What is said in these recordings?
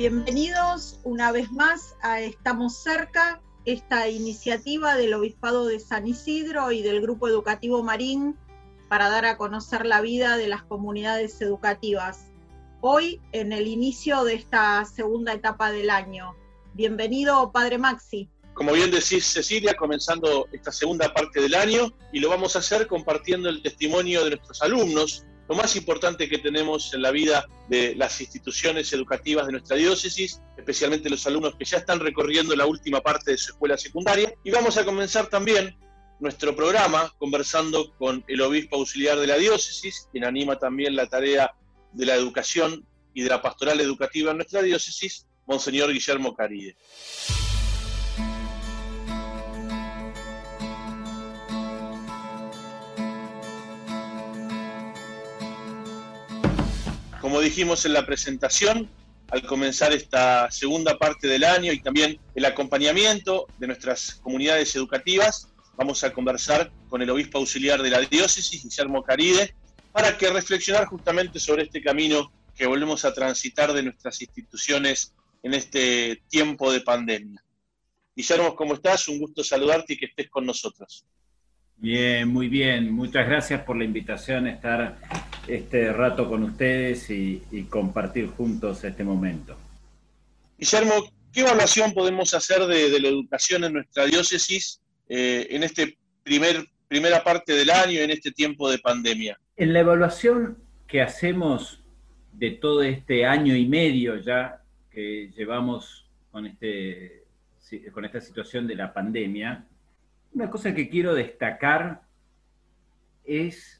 Bienvenidos una vez más a Estamos cerca, esta iniciativa del Obispado de San Isidro y del Grupo Educativo Marín para dar a conocer la vida de las comunidades educativas. Hoy, en el inicio de esta segunda etapa del año. Bienvenido, Padre Maxi. Como bien decís, Cecilia, comenzando esta segunda parte del año y lo vamos a hacer compartiendo el testimonio de nuestros alumnos lo más importante que tenemos en la vida de las instituciones educativas de nuestra diócesis, especialmente los alumnos que ya están recorriendo la última parte de su escuela secundaria. Y vamos a comenzar también nuestro programa conversando con el obispo auxiliar de la diócesis, quien anima también la tarea de la educación y de la pastoral educativa en nuestra diócesis, Monseñor Guillermo Caride. Como dijimos en la presentación, al comenzar esta segunda parte del año y también el acompañamiento de nuestras comunidades educativas, vamos a conversar con el obispo auxiliar de la diócesis, Guillermo Caride, para que reflexionar justamente sobre este camino que volvemos a transitar de nuestras instituciones en este tiempo de pandemia. Guillermo, ¿cómo estás? Un gusto saludarte y que estés con nosotros. Bien, muy bien. Muchas gracias por la invitación a estar este rato con ustedes y, compartir juntos este momento. Guillermo, ¿qué evaluación podemos hacer de, la educación en nuestra diócesis eh, en esta primer, primera parte del año, en este tiempo de pandemia? En la evaluación que hacemos de todo este año y medio ya que llevamos con, este, con esta situación de la pandemia, una cosa que quiero destacar es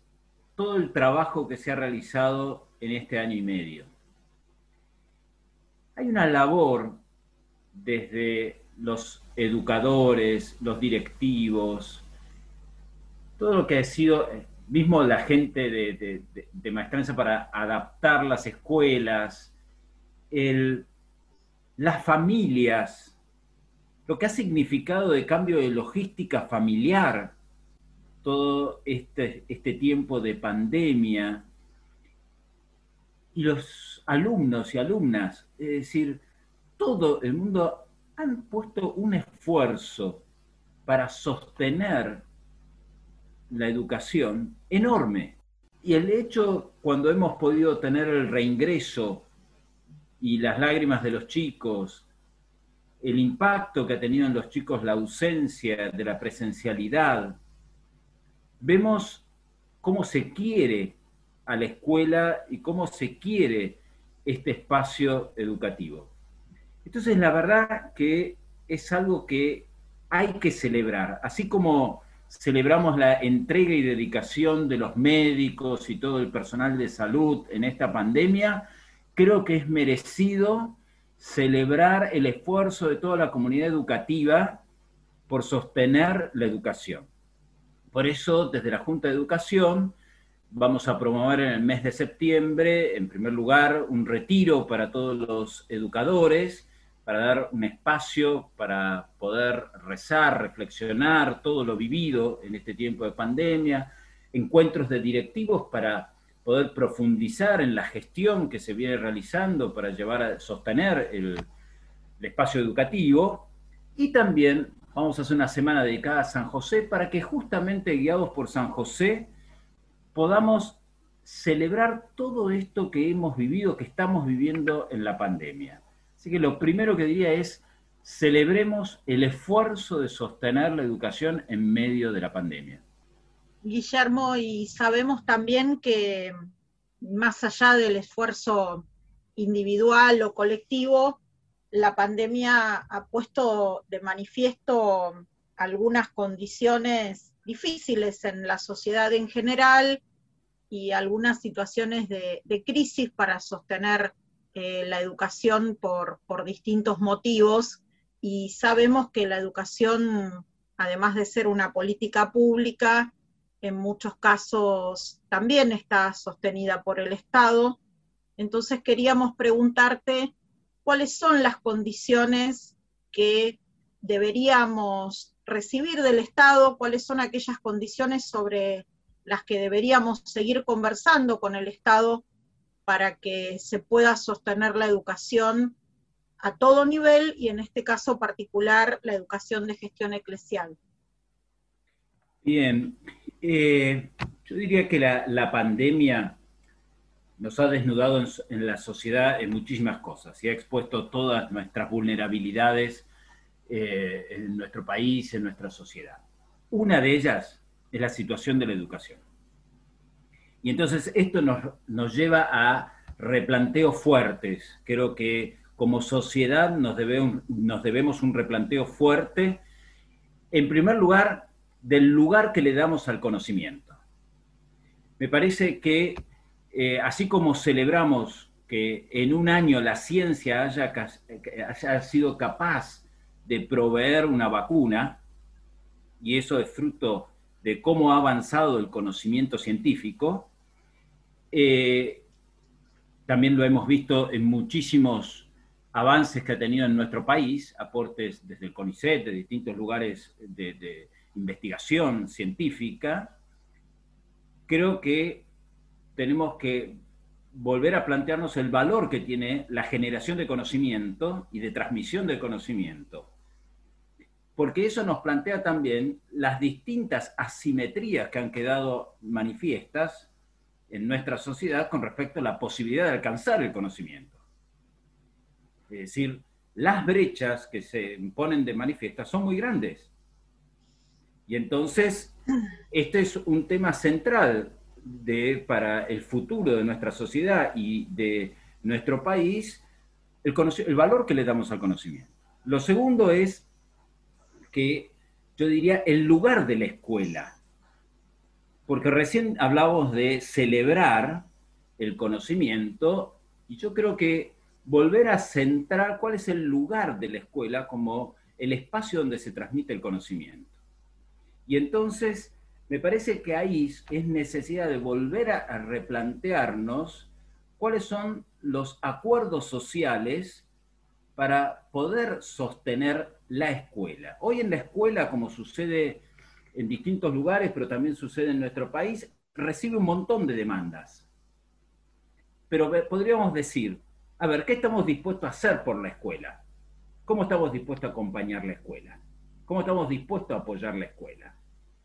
todo el trabajo que se ha realizado en este año y medio. Hay una labor desde los educadores, los directivos, todo lo que ha sido, mismo la gente de, maestranza para adaptar las escuelas, las familias lo que ha significado de cambio de logística familiar todo este, este tiempo de pandemia y los alumnos y alumnas, es decir, todo el mundo han puesto un esfuerzo para sostener la educación enorme. Y el hecho, cuando hemos podido tener el reingreso y las lágrimas de los chicos, el impacto que ha tenido en los chicos la ausencia de la presencialidad. Vemos cómo se quiere a la escuela y cómo se quiere este espacio educativo. Entonces, la verdad que es algo que hay que celebrar, así como celebramos la entrega y dedicación de los médicos y todo el personal de salud en esta pandemia, creo que es merecido celebrar el esfuerzo de toda la comunidad educativa por sostener la educación. Por eso, desde la Junta de Educación, vamos a promover en el mes de septiembre, en primer lugar, un retiro para todos los educadores, para dar un espacio para poder rezar, reflexionar todo lo vivido en este tiempo de pandemia, encuentros de directivos para poder profundizar en la gestión que se viene realizando para llevar a sostener el, espacio educativo y también vamos a hacer una semana dedicada a San José para que justamente guiados por San José podamos celebrar todo esto que hemos vivido, que estamos viviendo en la pandemia. Así que lo primero que diría es, celebremos el esfuerzo de sostener la educación en medio de la pandemia. Guillermo, y sabemos también que más allá del esfuerzo individual o colectivo, la pandemia ha puesto de manifiesto algunas condiciones difíciles en la sociedad en general y algunas situaciones de, crisis para sostener eh, la educación por, por distintos motivos. Y sabemos que la educación, además de ser una política pública, en muchos casos también está sostenida por el Estado. Entonces queríamos preguntarte cuáles son las condiciones que deberíamos recibir del Estado, cuáles son aquellas condiciones sobre las que deberíamos seguir conversando con el Estado para que se pueda sostener la educación a todo nivel y en este caso particular la educación de gestión eclesial. Bien, eh, yo diría que la, pandemia nos ha desnudado en, la sociedad en muchísimas cosas y ha expuesto todas nuestras vulnerabilidades eh, en nuestro país, en nuestra sociedad. Una de ellas es la situación de la educación. Y entonces esto nos, nos lleva a replanteos fuertes. Creo que como sociedad nos, nos debemos un replanteo fuerte, en primer lugar, del lugar que le damos al conocimiento. Me parece que eh, así como celebramos que en un año la ciencia haya, haya sido capaz de proveer una vacuna, y eso es fruto de cómo ha avanzado el conocimiento científico, eh, también lo hemos visto en muchísimos avances que ha tenido en nuestro país, aportes desde el CONICET, de distintos lugares de, investigación científica, creo que tenemos que volver a plantearnos el valor que tiene la generación de conocimiento y de transmisión de conocimiento. Porque eso nos plantea también las distintas asimetrías que han quedado manifiestas en nuestra sociedad con respecto a la posibilidad de alcanzar el conocimiento. Es decir, las brechas que se ponen de manifiesta son muy grandes. Y entonces, este es un tema central de, para el futuro de nuestra sociedad y de nuestro país, el, el valor que le damos al conocimiento. Lo segundo es que yo diría el lugar de la escuela. Porque recién hablábamos de celebrar el conocimiento y yo creo que volver a centrar cuál es el lugar de la escuela como el espacio donde se transmite el conocimiento. Y entonces, me parece que ahí es necesidad de volver a, replantearnos cuáles son los acuerdos sociales para poder sostener la escuela. Hoy en la escuela, como sucede en distintos lugares, pero también sucede en nuestro país, recibe un montón de demandas. Pero podríamos decir, a ver, ¿qué estamos dispuestos a hacer por la escuela? ¿Cómo estamos dispuestos a acompañar la escuela? ¿Cómo estamos dispuestos a apoyar la escuela?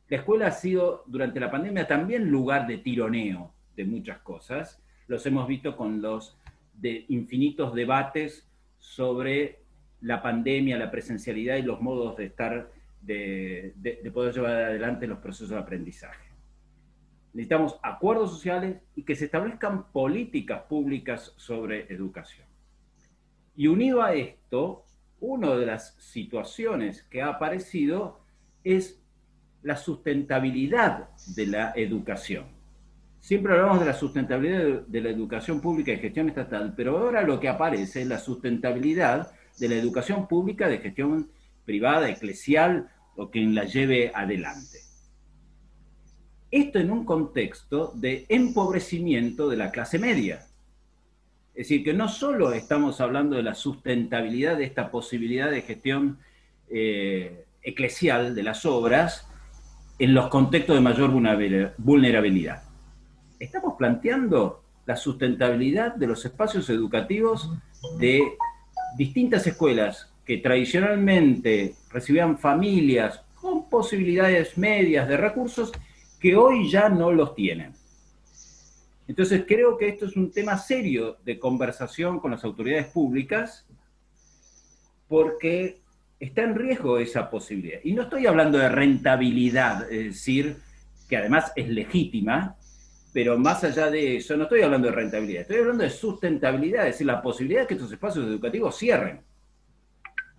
La escuela ha sido durante la pandemia también lugar de tironeo de muchas cosas. Los hemos visto con los infinitos debates sobre la pandemia, la presencialidad y los modos de estar, de, de poder llevar adelante los procesos de aprendizaje. Necesitamos acuerdos sociales y que se establezcan políticas públicas sobre educación. Y unido a esto, una de las situaciones que ha aparecido es la sustentabilidad de la educación. Siempre hablamos de la sustentabilidad de la educación pública y gestión estatal, pero ahora lo que aparece es la sustentabilidad de la educación pública de gestión privada, eclesial o quien la lleve adelante. Esto en un contexto de empobrecimiento de la clase media. Es decir, que no solo estamos hablando de la sustentabilidad de esta posibilidad de gestión eh, eclesial de las obras en los contextos de mayor vulnerabilidad. Estamos planteando la sustentabilidad de los espacios educativos de distintas escuelas que tradicionalmente recibían familias con posibilidades medias de recursos que hoy ya no los tienen. Entonces creo que esto es un tema serio de conversación con las autoridades públicas porque está en riesgo esa posibilidad. Y no estoy hablando de rentabilidad, es decir, que además es legítima, pero más allá de eso, no estoy hablando de rentabilidad, estoy hablando de sustentabilidad, es decir, la posibilidad de que estos espacios educativos cierren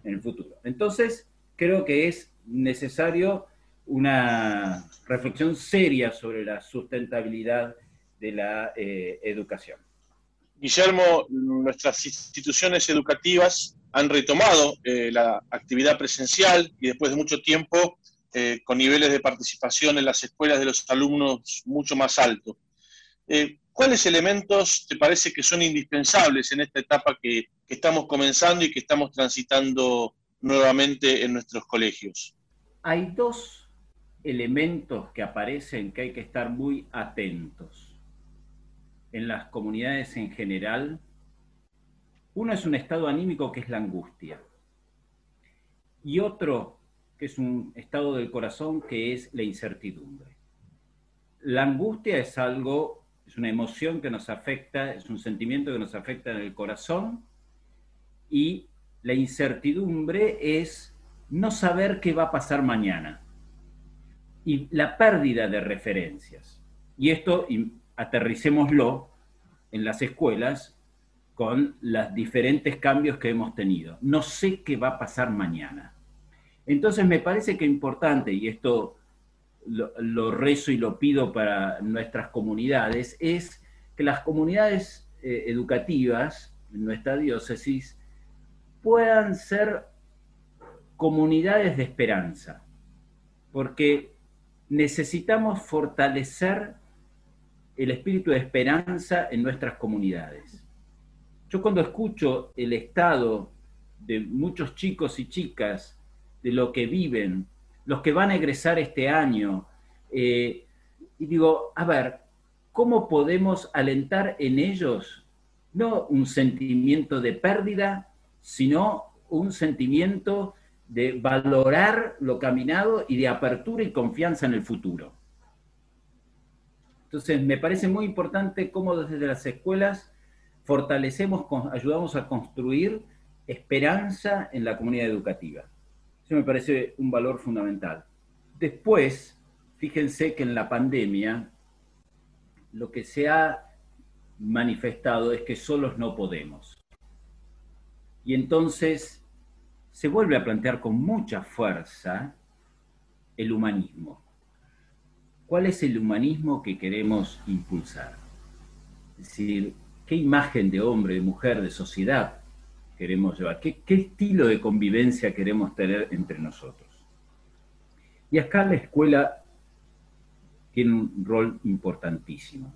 en el futuro. Entonces, creo que es necesario una reflexión seria sobre la sustentabilidad de la eh, educación. Guillermo, nuestras instituciones educativas han retomado eh, la actividad presencial y después de mucho tiempo eh, con niveles de participación en las escuelas de los alumnos mucho más altos. ¿Cuáles elementos te parece que son indispensables en esta etapa que estamos comenzando y que estamos transitando nuevamente en nuestros colegios? Hay dos elementos que aparecen que hay que estar muy atentos. En las comunidades en general, Uno es un estado anímico que es la angustia. Y otro que es un estado del corazón que es la incertidumbre. La angustia es algo, es una emoción que nos afecta, es un sentimiento que nos afecta en el corazón y la incertidumbre es no saber qué va a pasar mañana y la pérdida de referencias. Y esto aterricémoslo en las escuelas con los diferentes cambios que hemos tenido. No sé qué va a pasar mañana. Entonces me parece que es importante, y esto lo, rezo y lo pido para nuestras comunidades, es que las comunidades eh, educativas en nuestra diócesis puedan ser comunidades de esperanza, porque necesitamos fortalecer el espíritu de esperanza en nuestras comunidades. Yo cuando escucho el estado de muchos chicos y chicas, de lo que viven, los que van a egresar este año, eh, y digo, a ver, ¿cómo podemos alentar en ellos no un sentimiento de pérdida, sino un sentimiento de valorar lo caminado y de apertura y confianza en el futuro? Entonces, me parece muy importante cómo desde las escuelas fortalecemos, ayudamos a construir esperanza en la comunidad educativa. Eso me parece un valor fundamental. Después, fíjense que en la pandemia lo que se ha manifestado es que solos no podemos. Y entonces se vuelve a plantear con mucha fuerza el humanismo. ¿Cuál es el humanismo que queremos impulsar? Es decir, ¿qué imagen de hombre, de mujer, de sociedad queremos llevar? ¿Qué, estilo de convivencia queremos tener entre nosotros? Y acá la escuela tiene un rol importantísimo.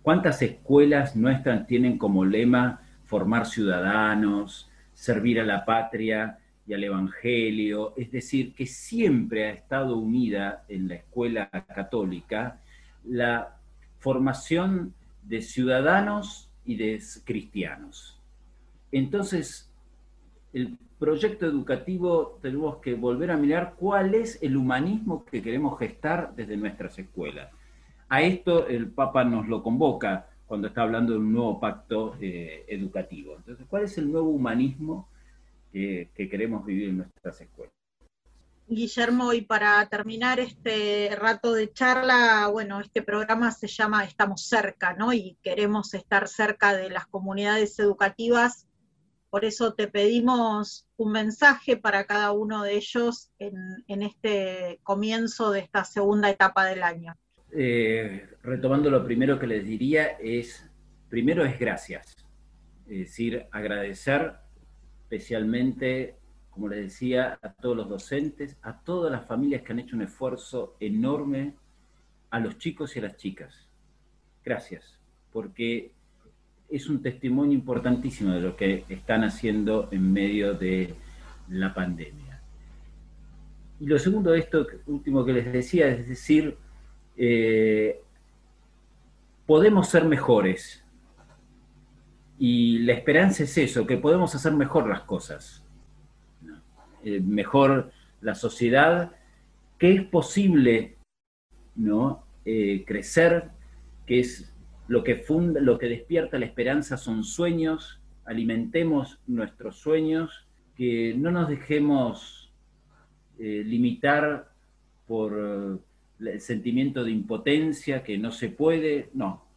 ¿Cuántas escuelas nuestras tienen como lema formar ciudadanos, servir a la patria y al Evangelio? Es decir, que siempre ha estado unida en la escuela católica la formación de ciudadanos y de cristianos. Entonces, el proyecto educativo tenemos que volver a mirar cuál es el humanismo que queremos gestar desde nuestras escuelas. A esto el Papa nos lo convoca cuando está hablando de un nuevo pacto eh, educativo. Entonces, ¿cuál es el nuevo humanismo que, que queremos vivir en nuestras escuelas? Guillermo, y para terminar este rato de charla, bueno, este programa se llama Estamos cerca, ¿no? Y queremos estar cerca de las comunidades educativas por eso te pedimos un mensaje para cada uno de ellos en, este comienzo de esta segunda etapa del año. Eh, retomando lo primero que les diría es, primero es gracias, es decir, agradecer especialmente, como les decía, a todos los docentes, a todas las familias que han hecho un esfuerzo enorme, a los chicos y a las chicas. Gracias, porque es un testimonio importantísimo de lo que están haciendo en medio de la pandemia. Y lo segundo de esto, último que les decía, es decir, eh, podemos ser mejores. Y la esperanza es eso, que podemos hacer mejor las cosas. Eh, mejor la sociedad, que es posible ¿no? Eh, crecer, que es lo que, funda, lo que despierta la esperanza son sueños, alimentemos nuestros sueños, que no nos dejemos eh, limitar por el sentimiento de impotencia, que no se puede, no.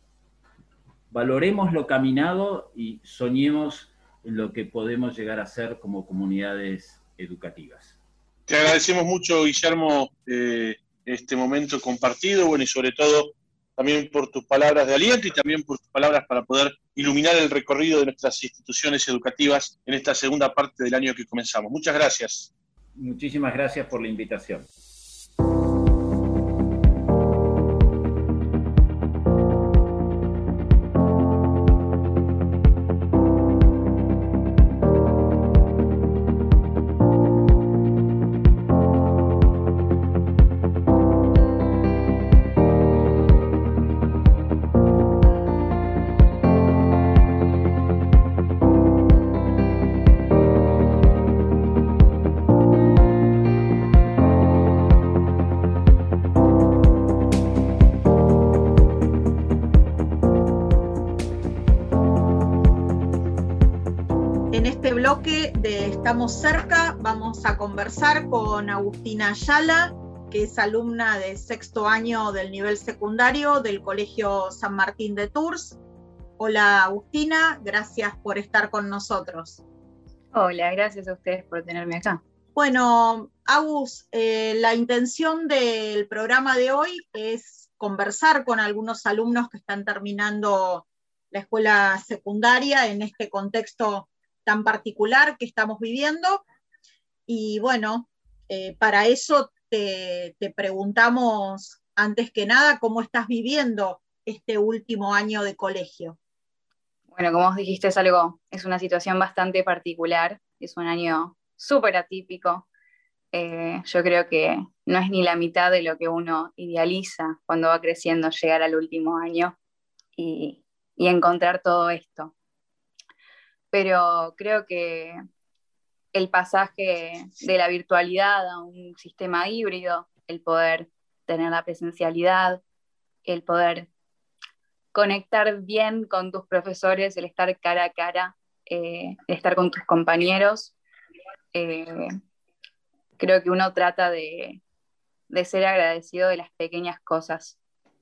Valoremos lo caminado y soñemos en lo que podemos llegar a ser como comunidades educativas. Te agradecemos mucho, Guillermo, eh, este momento compartido, bueno, y sobre todo también por tus palabras de aliento y también por tus palabras para poder iluminar el recorrido de nuestras instituciones educativas en esta segunda parte del año que comenzamos. Muchas gracias. Muchísimas gracias por la invitación. De Estamos cerca vamos a conversar con Agustina Ayala, que es alumna de sexto año del nivel secundario del Colegio San Martín de Tours. Hola Agustina, gracias por estar con nosotros. Hola, gracias a ustedes por tenerme acá. Bueno, Agus, eh, la intención del programa de hoy es conversar con algunos alumnos que están terminando la escuela secundaria en este contexto tan particular que estamos viviendo. Y bueno, eh, para eso te, preguntamos antes que nada cómo estás viviendo este último año de colegio. Bueno, como vos dijiste, es algo, es una situación bastante particular, es un año súper atípico. Eh, yo creo que no es ni la mitad de lo que uno idealiza cuando va creciendo llegar al último año y, y encontrar todo esto pero creo que el pasaje de la virtualidad a un sistema híbrido, el poder tener la presencialidad, el poder conectar bien con tus profesores, el estar cara a cara, eh, el estar con tus compañeros. Eh, creo que uno trata de, de ser agradecido de las pequeñas cosas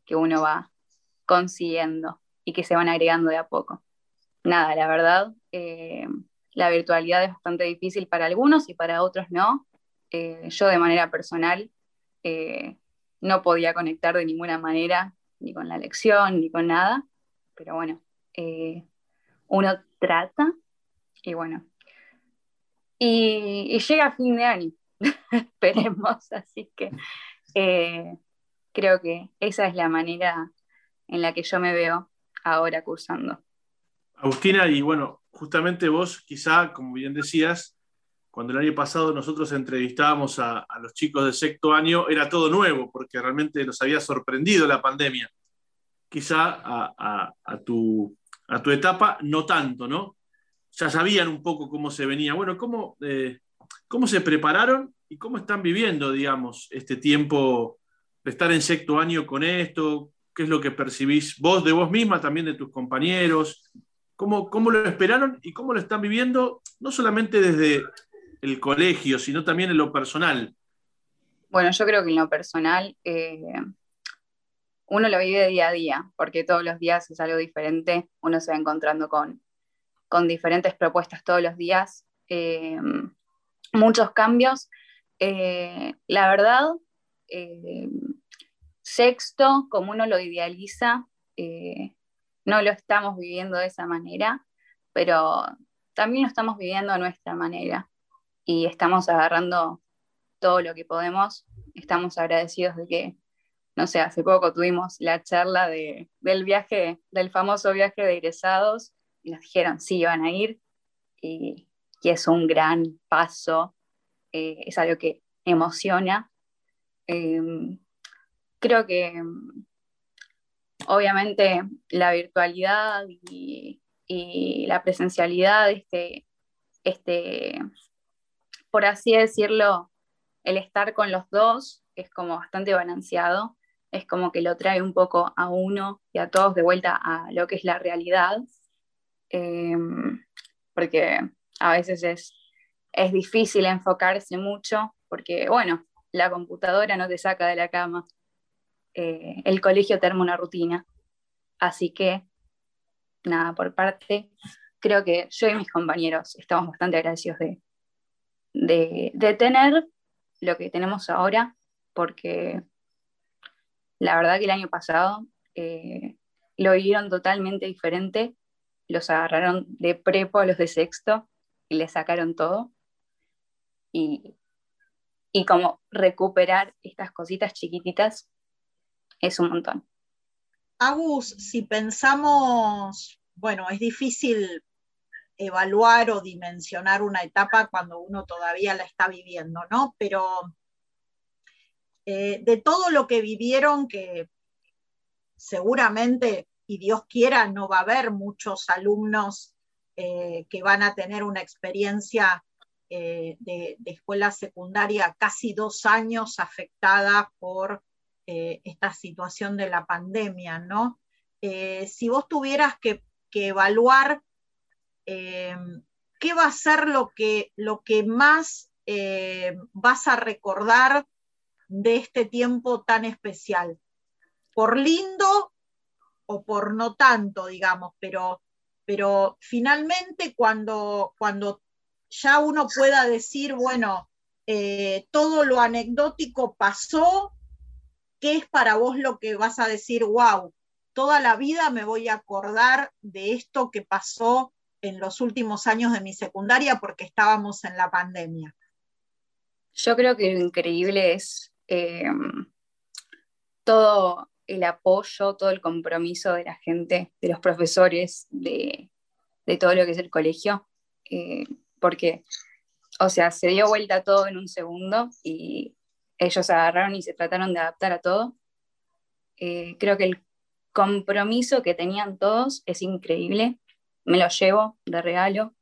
que uno va consiguiendo y que se van agregando de a poco nada, la verdad, eh, la virtualidad es bastante difícil para algunos y para otros no. Eh, yo de manera personal eh, no podía conectar de ninguna manera, ni con la lección, ni con nada, pero bueno, uno trata y bueno. Y, y llega fin de año, esperemos, así que creo que esa es la manera en la que yo me veo ahora cursando. Agustina, y bueno, justamente vos, quizá, como bien decías, cuando el año pasado nosotros entrevistábamos a, los chicos de sexto año, era todo nuevo, porque realmente los había sorprendido la pandemia. Quizá a, tu, etapa no tanto, ¿no? Ya sabían un poco cómo se venía. Bueno, ¿cómo, eh, cómo se prepararon y cómo están viviendo, digamos, este tiempo de estar en sexto año con esto? ¿Qué es lo que percibís vos de vos misma, también de tus compañeros? Cómo, lo esperaron y cómo lo están viviendo, no solamente desde el colegio, sino también en lo personal. Bueno, yo creo que en lo personal eh, uno lo vive día a día, porque todos los días es algo diferente, uno se va encontrando con, diferentes propuestas todos los días, eh, muchos cambios. Eh, la verdad, sexto, como uno lo idealiza, no lo estamos viviendo de esa manera, pero también lo estamos viviendo a nuestra manera y estamos agarrando todo lo que podemos. Estamos agradecidos de que, no sé, hace poco tuvimos la charla de, del viaje, del famoso viaje de egresados y nos dijeron, sí, van a ir y, es un gran paso, eh, es algo que emociona. Em, creo que obviamente la virtualidad y, la presencialidad, este, este, por así decirlo, el estar con los dos es como bastante balanceado, es como que lo trae un poco a uno y a todos de vuelta a lo que es la realidad, em, porque a veces es, es difícil enfocarse mucho, porque bueno, la computadora no te saca de la cama, eh, el colegio te una rutina. Así que, nada, por parte, creo que yo y mis compañeros estamos bastante agradecidos de, de, tener lo que tenemos ahora, porque la verdad que el año pasado eh, lo vivieron totalmente diferente, los agarraron de prepo a los de sexto y les sacaron todo. Y, y como recuperar estas cositas chiquititas es un montón. Agus, si pensamos, bueno, es difícil evaluar o dimensionar una etapa cuando uno todavía la está viviendo, ¿no? Pero eh, de todo lo que vivieron, que seguramente, y Dios quiera, no va a haber muchos alumnos eh, que van a tener una experiencia eh, de, de, escuela secundaria casi dos años afectada por eh, esta situación de la pandemia, ¿no? Eh, si vos tuvieras que, evaluar eh, ¿qué va a ser lo que, lo que más vas a recordar de este tiempo tan especial? Por lindo o por no tanto, digamos, pero, pero finalmente cuando, cuando ya uno pueda decir, bueno, todo lo anecdótico pasó, ¿qué es para vos lo que vas a decir, wow, toda la vida me voy a acordar de esto que pasó en los últimos años de mi secundaria porque estábamos en la pandemia? Yo creo que lo increíble es eh, todo el apoyo, todo el compromiso de la gente, de los profesores, de, todo lo que es el colegio, eh, porque, o sea, se dio vuelta todo en un segundo y ellos agarraron y se trataron de adaptar a todo. Eh, creo que el compromiso que tenían todos es increíble me lo llevo de regalo.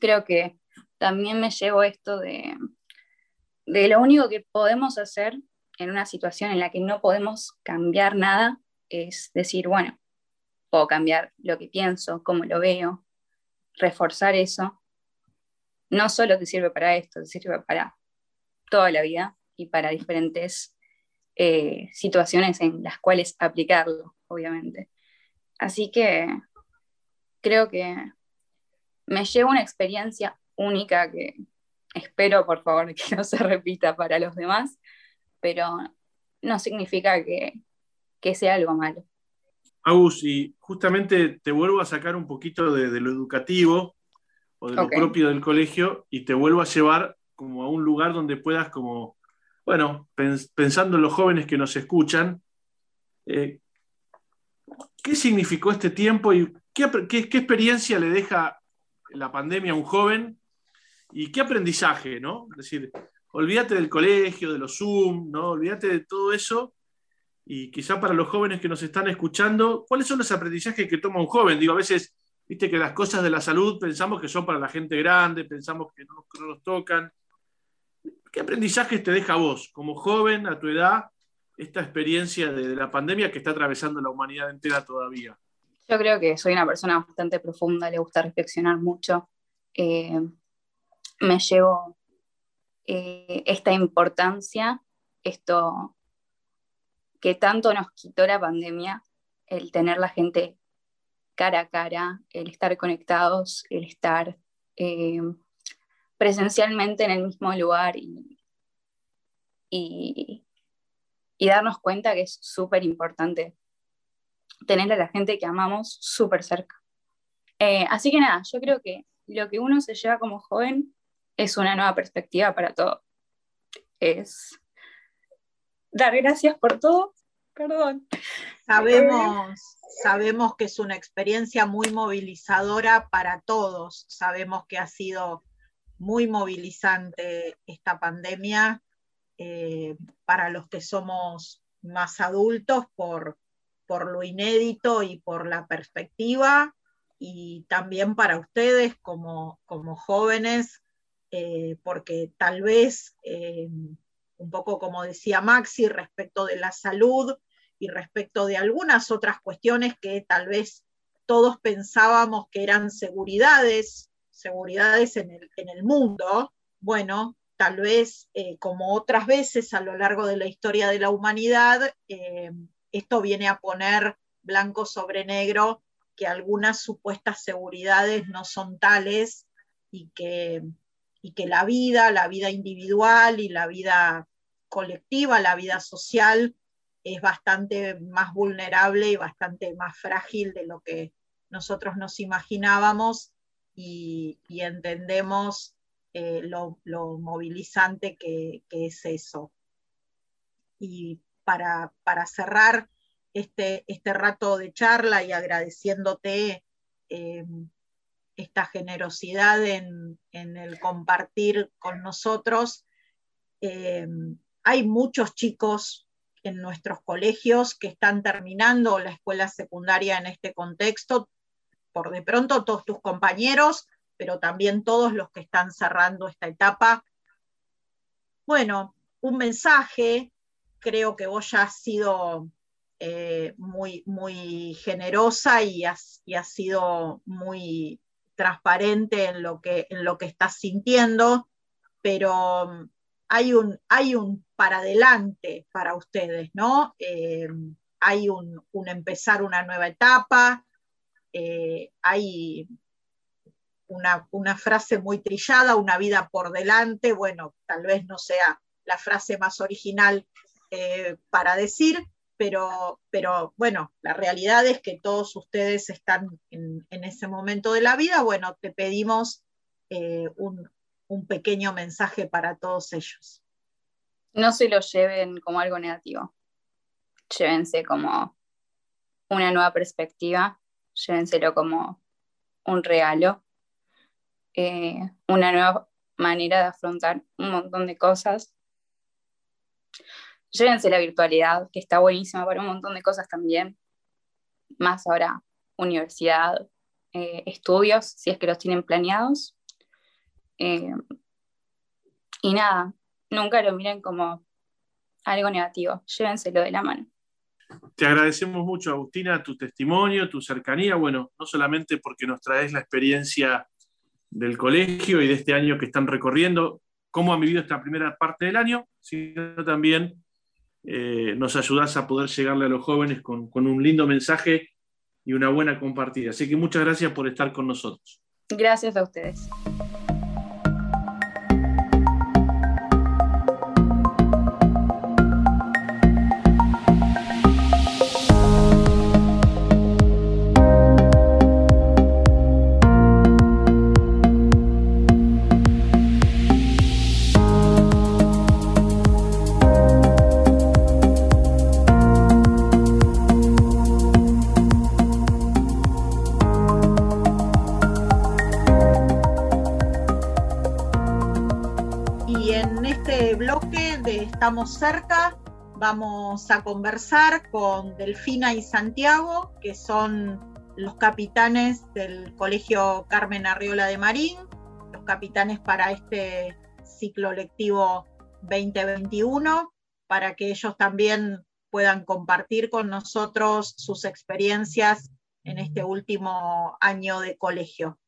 Creo que también me llevo esto de, de lo único que podemos hacer en una situación en la que no podemos cambiar nada es decir, bueno, puedo cambiar lo que pienso, cómo lo veo, reforzar eso. No solo te sirve para esto, te sirve para toda la vida y para diferentes eh, situaciones en las cuales aplicarlo, obviamente. Así que creo que me llevo una experiencia única que espero, por favor, que no se repita para los demás, pero no significa que, sea algo malo. Agus, y justamente te vuelvo a sacar un poquito de, lo educativo o de lo propio del colegio y te vuelvo a llevar como a un lugar donde puedas como, bueno, pensando en los jóvenes que nos escuchan, eh, ¿qué significó este tiempo y ¿Qué, experiencia le deja la pandemia a un joven y qué aprendizaje, ¿no? Es decir, olvídate del colegio, de los Zoom, ¿no? Olvídate de todo eso y quizá para los jóvenes que nos están escuchando, ¿cuáles son los aprendizajes que toma un joven? Digo, a veces, viste que las cosas de la salud pensamos que son para la gente grande, pensamos que no, nos tocan. ¿Qué aprendizajes te deja vos, como joven, a tu edad, esta experiencia de la pandemia que está atravesando la humanidad entera todavía? Yo creo que soy una persona bastante profunda, le gusta reflexionar mucho. Eh, me llevo eh, esta importancia, esto que tanto nos quitó la pandemia, el tener la gente cara a cara, el estar conectados, el estar eh, presencialmente en el mismo lugar y, y darnos cuenta que es súper importante tener a la gente que amamos súper cerca. Eh, así que nada, yo creo que lo que uno se lleva como joven es una nueva perspectiva para todo. Es dar gracias por todo. Perdón. Sabemos, sabemos que es una experiencia muy movilizadora para todos. Sabemos que ha sido muy movilizante esta pandemia eh, para los que somos más adultos por, por lo inédito y por la perspectiva, y también para ustedes como, como jóvenes, eh, porque tal vez, eh, un poco como decía Maxi, respecto de la salud y respecto de algunas otras cuestiones que tal vez todos pensábamos que eran seguridades, seguridades en el, mundo, bueno, tal vez eh, como otras veces a lo largo de la historia de la humanidad, esto viene a poner blanco sobre negro que algunas supuestas seguridades no son tales y que, y que la vida, la vida individual y la vida colectiva, la vida social, es bastante más vulnerable y bastante más frágil de lo que nosotros nos imaginábamos y, entendemos eh, lo, movilizante que, que, es eso. Y para, cerrar este, este, rato de charla y agradeciéndote eh, esta generosidad en, el compartir con nosotros. Eh, hay muchos chicos en nuestros colegios que están terminando la escuela secundaria en este contexto, por de pronto todos tus compañeros, pero también todos los que están cerrando esta etapa. Bueno, un mensaje creo que vos ya has sido eh, muy, muy generosa y has, sido muy, transparente en lo que, en lo que estás sintiendo, pero mm, hay un, hay un para adelante para ustedes, ¿no? Eh, hay un, empezar una nueva etapa, eh, hay una, frase muy trillada, una vida por delante, bueno, tal vez no sea la frase más original eh, para decir, pero, pero bueno, la realidad es que todos ustedes están en, ese momento de la vida. Bueno, te pedimos eh, un, pequeño mensaje para todos ellos. No se lo lleven como algo negativo, llévense como una nueva perspectiva, llévenselo como un regalo, eh, una nueva manera de afrontar un montón de cosas llévense la virtualidad, que está buenísima para un montón de cosas también, más ahora universidad, eh, estudios, si es que los tienen planeados. Eh, y nada, nunca lo miren como algo negativo, llévenselo de la mano. Te agradecemos mucho, Agustina, tu testimonio, tu cercanía, bueno, no solamente porque nos traes la experiencia del colegio y de este año que están recorriendo, cómo han vivido esta primera parte del año, sino también eh, nos ayudas a poder llegarle a los jóvenes con, con un lindo mensaje y una buena compartida. Así que muchas gracias por estar con nosotros. Gracias a ustedes. Cerca, vamos a conversar con Delfina y Santiago, que son los capitanes del Colegio Carmen Arriola de Marín, los capitanes para este ciclo lectivo 2021, para que ellos también puedan compartir con nosotros sus experiencias en este último año de colegio.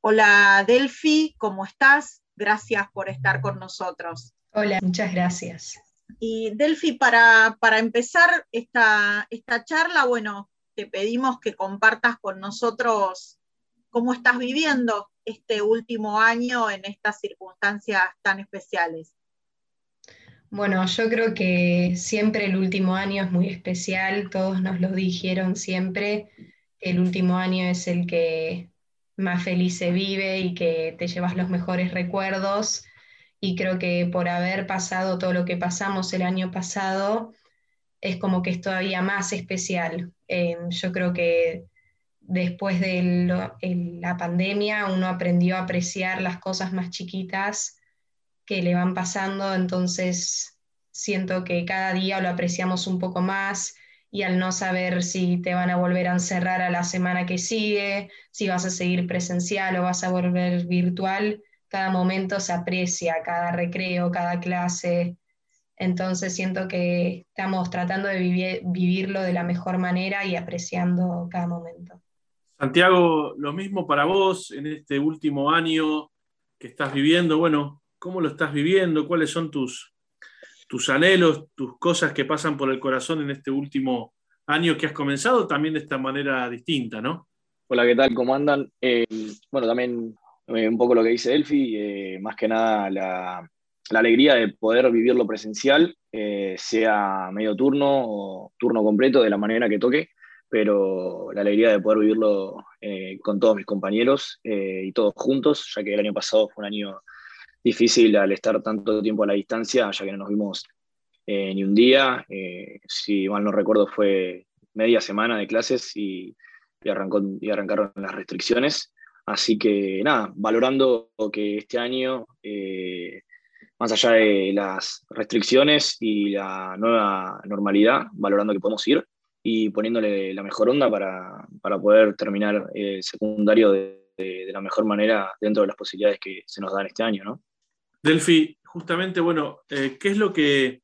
Hola Delfi, ¿cómo estás? Gracias por estar con nosotros. Hola, muchas gracias. Y Delfi, para, empezar esta, esta charla, bueno, te pedimos que compartas con nosotros cómo estás viviendo este último año en estas circunstancias tan especiales. Bueno, yo creo que siempre el último año es muy especial, todos nos lo dijeron siempre, el último año es el que más feliz se vive y que te llevas los mejores recuerdos y creo que por haber pasado todo lo que pasamos el año pasado, es como que es todavía más especial. Eh, yo creo que después de la pandemia uno aprendió a apreciar las cosas más chiquitas que le van pasando, entonces siento que cada día lo apreciamos un poco más y al no saber si te van a volver a encerrar a la semana que sigue, si vas a seguir presencial o vas a volver virtual, cada momento se aprecia, cada recreo, cada clase. Entonces siento que estamos tratando de vivirlo de la mejor manera y apreciando cada momento. Santiago, lo mismo para vos en este último año que estás viviendo. Bueno, ¿cómo lo estás viviendo? ¿Cuáles son tus, tus anhelos, tus cosas que pasan por el corazón en este último año que has comenzado también de esta manera distinta, ¿no? Hola, ¿qué tal? ¿Cómo andan? Eh, bueno, también eh, un poco lo que dice Elfi, eh, más que nada la, alegría de poder vivirlo presencial, eh, sea medio turno o turno completo, de la manera que toque, pero la alegría de poder vivirlo con todos mis compañeros y todos juntos, ya que el año pasado fue un año difícil al estar tanto tiempo a la distancia, ya que no nos vimos ni un día, si mal no recuerdo fue media semana de clases y, arrancó, y arrancaron las restricciones. Así que nada, valorando que este año, eh, más allá de las restricciones y la nueva normalidad, valorando que podemos ir y poniéndole la mejor onda para, poder terminar el secundario de, la mejor manera dentro de las posibilidades que se nos dan este año, ¿no? Delfi, justamente, bueno, eh, ¿qué es lo que,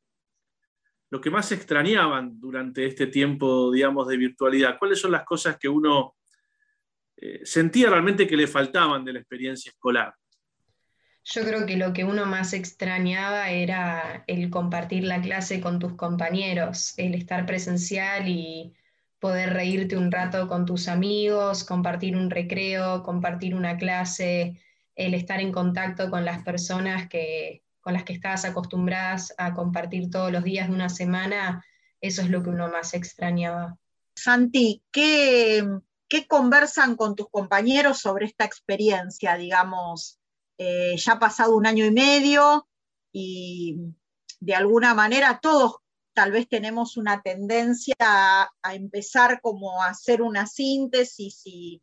lo que más extrañaban durante este tiempo, digamos, de virtualidad? ¿Cuáles son las cosas que uno eh, sentía realmente que le faltaban de la experiencia escolar? Yo creo que lo que uno más extrañaba era el compartir la clase con tus compañeros, el estar presencial y poder reírte un rato con tus amigos, compartir un recreo, compartir una clase, el estar en contacto con las personas que, con las que estás acostumbradas a compartir todos los días de una semana, eso es lo que uno más extrañaba. Santi, ¿qué, qué conversan con tus compañeros sobre esta experiencia? Digamos, eh, ya ha pasado un año y medio y de alguna manera todos tal vez tenemos una tendencia a, empezar como a hacer una síntesis y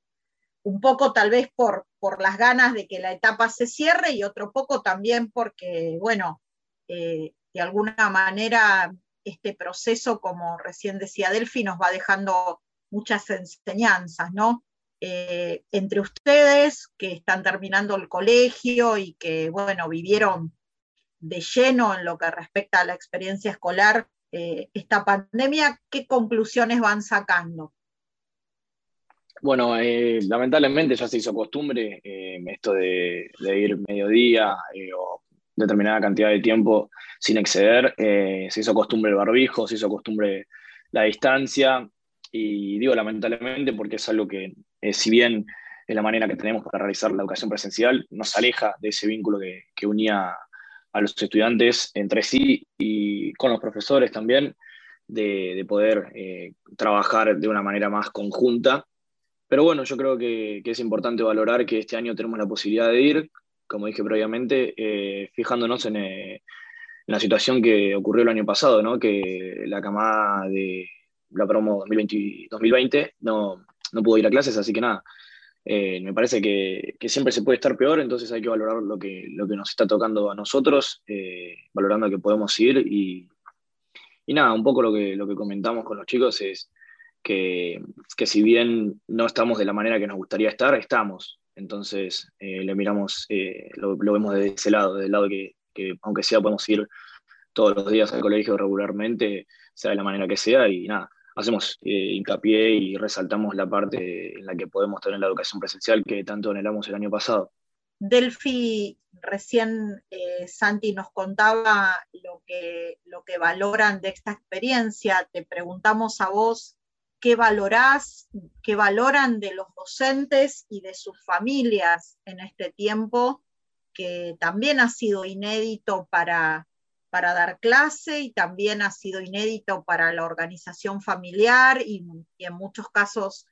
un poco tal vez por, por las ganas de que la etapa se cierre y otro poco también porque, bueno, eh, de alguna manera este proceso, como recién decía Delphi, nos va dejando muchas enseñanzas, ¿no? Eh, entre ustedes que están terminando el colegio y que, bueno, vivieron de lleno en lo que respecta a la experiencia escolar eh, esta pandemia, ¿qué conclusiones van sacando? Bueno, eh, lamentablemente ya se hizo costumbre esto de, ir mediodía o determinada cantidad de tiempo sin exceder. se hizo costumbre el barbijo, se hizo costumbre la distancia. Y digo lamentablemente porque es algo que, si bien es la manera que tenemos para realizar la educación presencial, nos aleja de ese vínculo que, unía a los estudiantes entre sí y con los profesores también, de, poder eh, trabajar de una manera más conjunta. Pero bueno, yo creo que, es importante valorar que este año tenemos la posibilidad de ir, como dije previamente, eh, fijándonos en, eh, en, la situación que ocurrió el año pasado, ¿no? que la camada de la promo 2020, 2020 no, no pudo ir a clases, así que nada, eh, me parece que, siempre se puede estar peor, entonces hay que valorar lo que, lo que nos está tocando a nosotros, eh, valorando que podemos ir y, y, nada, un poco lo que, lo que comentamos con los chicos es que, que si bien no estamos de la manera que nos gustaría estar, estamos. Entonces eh, le miramos, lo, lo, vemos desde ese lado, del lado que, que aunque sea podemos ir todos los días al colegio regularmente, sea de la manera que sea y nada, hacemos eh, hincapié y resaltamos la parte en la que podemos tener la educación presencial que tanto anhelamos el año pasado. Delphi, recién eh, Santi nos contaba lo que, lo que valoran de esta experiencia. Te preguntamos a vos qué valorás, qué valoran de los docentes y de sus familias en este tiempo, que también ha sido inédito para, para dar clase y también ha sido inédito para la organización familiar y, en muchos casos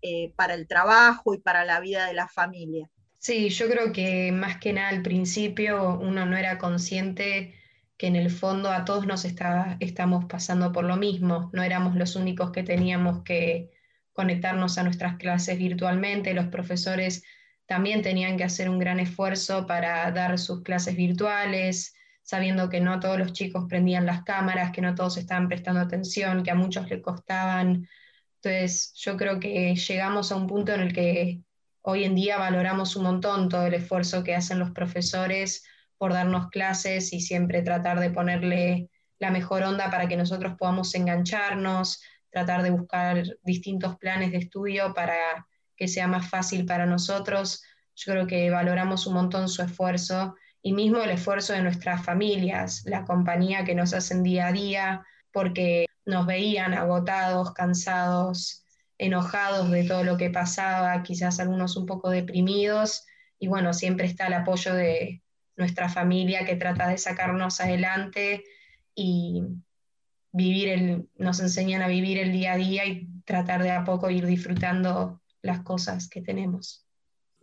eh, para el trabajo y para la vida de la familia. Sí, yo creo que más que nada al principio uno no era consciente que en el fondo a todos nos está, estamos pasando por lo mismo, no éramos los únicos que teníamos que conectarnos a nuestras clases virtualmente, los profesores también tenían que hacer un gran esfuerzo para dar sus clases virtuales, sabiendo que no todos los chicos prendían las cámaras, que no todos estaban prestando atención, que a muchos le costaban. Entonces, yo creo que llegamos a un punto en el que hoy en día valoramos un montón todo el esfuerzo que hacen los profesores por darnos clases y siempre tratar de ponerle la mejor onda para que nosotros podamos engancharnos, tratar de buscar distintos planes de estudio para que sea más fácil para nosotros. Yo creo que valoramos un montón su esfuerzo y mismo el esfuerzo de nuestras familias, la compañía que nos hacen día a día, porque nos veían agotados, cansados, enojados de todo lo que pasaba, quizás algunos un poco deprimidos, y bueno, siempre está el apoyo de nuestra familia que trata de sacarnos adelante y vivir el, nos enseñan a vivir el día a día y tratar de a poco ir disfrutando las cosas que tenemos.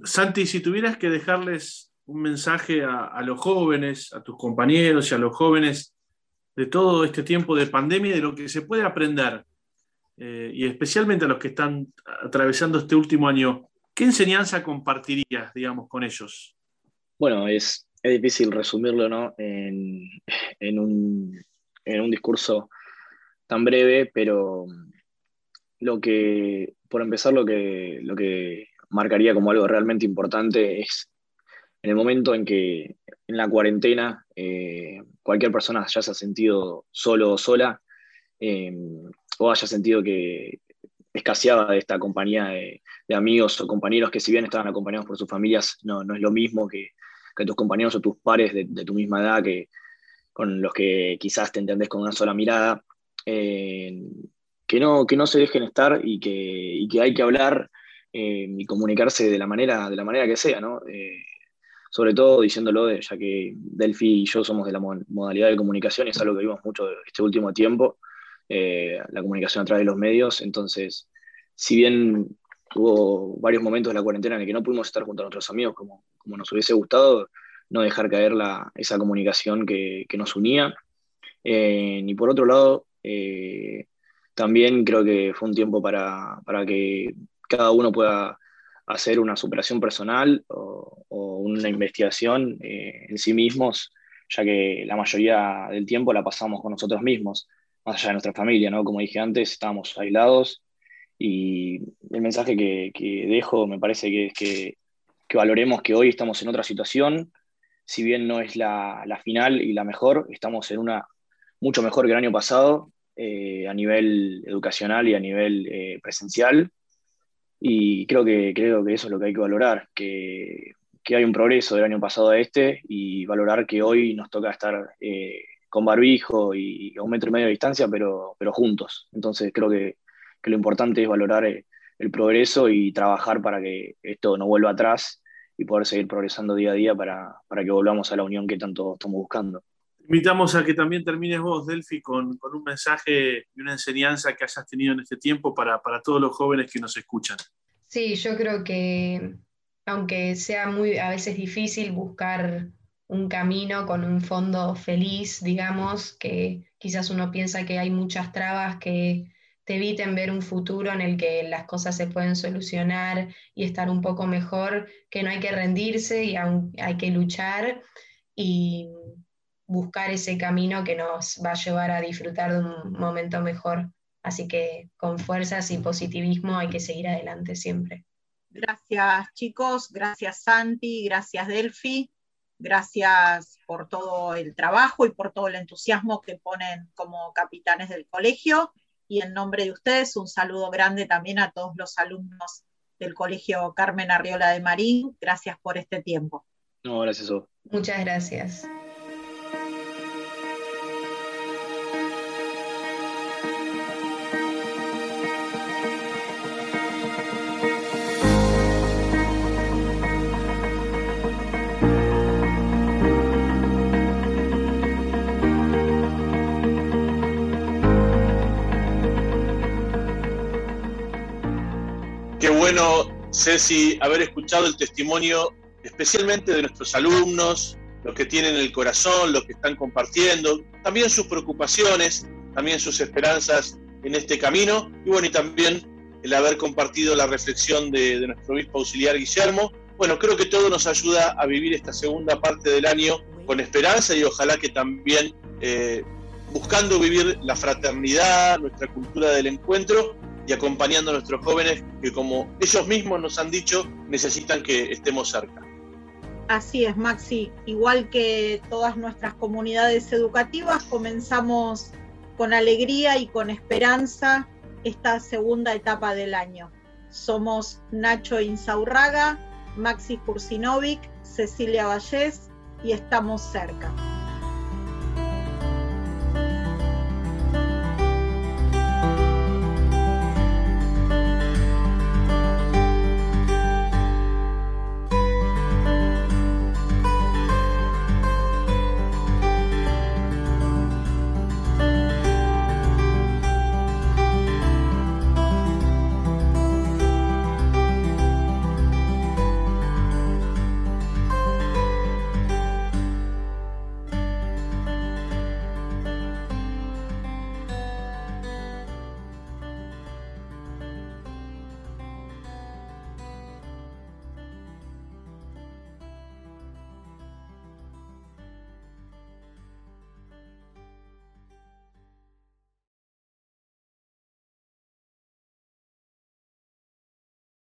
Santi, si tuvieras que dejarles un mensaje a, los jóvenes, a tus compañeros y a los jóvenes de todo este tiempo de pandemia de lo que se puede aprender, eh, y especialmente a los que están atravesando este último año, ¿qué enseñanza compartirías, digamos, con ellos? Bueno, es, es difícil resumirlo ¿no? en, en, un, en un discurso tan breve, pero lo que, por empezar, lo que, lo que marcaría como algo realmente importante es en el momento en que en la cuarentena eh, cualquier persona ya se ha sentido solo o sola, eh, o haya sentido que escaseaba de esta compañía de, amigos o compañeros que si bien estaban acompañados por sus familias, no, no es lo mismo que, tus compañeros o tus pares de, tu misma edad, que, con los que quizás te entendés con una sola mirada, eh, que, no, que no se dejen estar y que, que hay que hablar y comunicarse de la manera, de la manera que sea, ¿no? Eh, sobre todo diciéndolo, ya que Delphi y yo somos de la modalidad de comunicación y es algo que vimos mucho este último tiempo, la comunicación a través de los medios, entonces, si bien hubo varios momentos de la cuarentena en el que no pudimos estar junto a nuestros amigos como, como nos hubiese gustado, no dejar caer la, esa comunicación que, que nos unía. Eh, y por otro lado, eh, también creo que fue un tiempo para, para, que cada uno pueda hacer una superación personal o, una investigación eh, en sí mismos, ya que la mayoría del tiempo la pasamos con nosotros mismos, más allá de nuestra familia, ¿no? Como dije antes, estábamos aislados y el mensaje que, que dejo me parece que es que, que, valoremos que hoy estamos en otra situación, si bien no es la, la, final y la mejor, estamos en una mucho mejor que el año pasado eh, a nivel educacional y a nivel eh, presencial. Y creo que, creo que eso es lo que hay que valorar, que, que, hay un progreso del año pasado a este y valorar que hoy nos toca estar eh, con barbijo y a un metro y medio de distancia, pero, pero juntos. Entonces creo que que lo importante es valorar el, progreso y trabajar para que esto no vuelva atrás y poder seguir progresando día a día para, que volvamos a la unión que tanto estamos buscando. Invitamos a que también termines vos, Delphi, con, un mensaje y una enseñanza que hayas tenido en este tiempo para, para todos los jóvenes que nos escuchan. Sí, yo creo que aunque sea muy a veces difícil buscar un camino con un fondo feliz, digamos, que quizás uno piensa que hay muchas trabas que te eviten ver un futuro en el que las cosas se pueden solucionar y estar un poco mejor, que no hay que rendirse y hay que luchar y buscar ese camino que nos va a llevar a disfrutar de un momento mejor. Así que con fuerzas y positivismo hay que seguir adelante siempre. Gracias chicos, gracias Santi, gracias Delphi, gracias por todo el trabajo y por todo el entusiasmo que ponen como capitanes del colegio y en nombre de ustedes un saludo grande también a todos los alumnos del Colegio Carmen Arriola de Marín. Gracias por este tiempo. No, gracias. Muchas gracias. Bueno, Ceci, haber escuchado el testimonio especialmente de nuestros alumnos, los que tienen el corazón, los que están compartiendo, también sus preocupaciones, también sus esperanzas en este camino, y bueno, y también el haber compartido la reflexión de, nuestro obispo auxiliar Guillermo. Bueno, creo que todo nos ayuda a vivir esta segunda parte del año con esperanza y ojalá que también eh, buscando vivir la fraternidad, nuestra cultura del encuentro y acompañando a nuestros jóvenes que como ellos mismos nos han dicho, necesitan que estemos cerca. Así es, Maxi. Igual que todas nuestras comunidades educativas, comenzamos con alegría y con esperanza esta segunda etapa del año. Somos Nacho Insaurraga, Maxi Kursinovic, Cecilia Vallés y estamos cerca.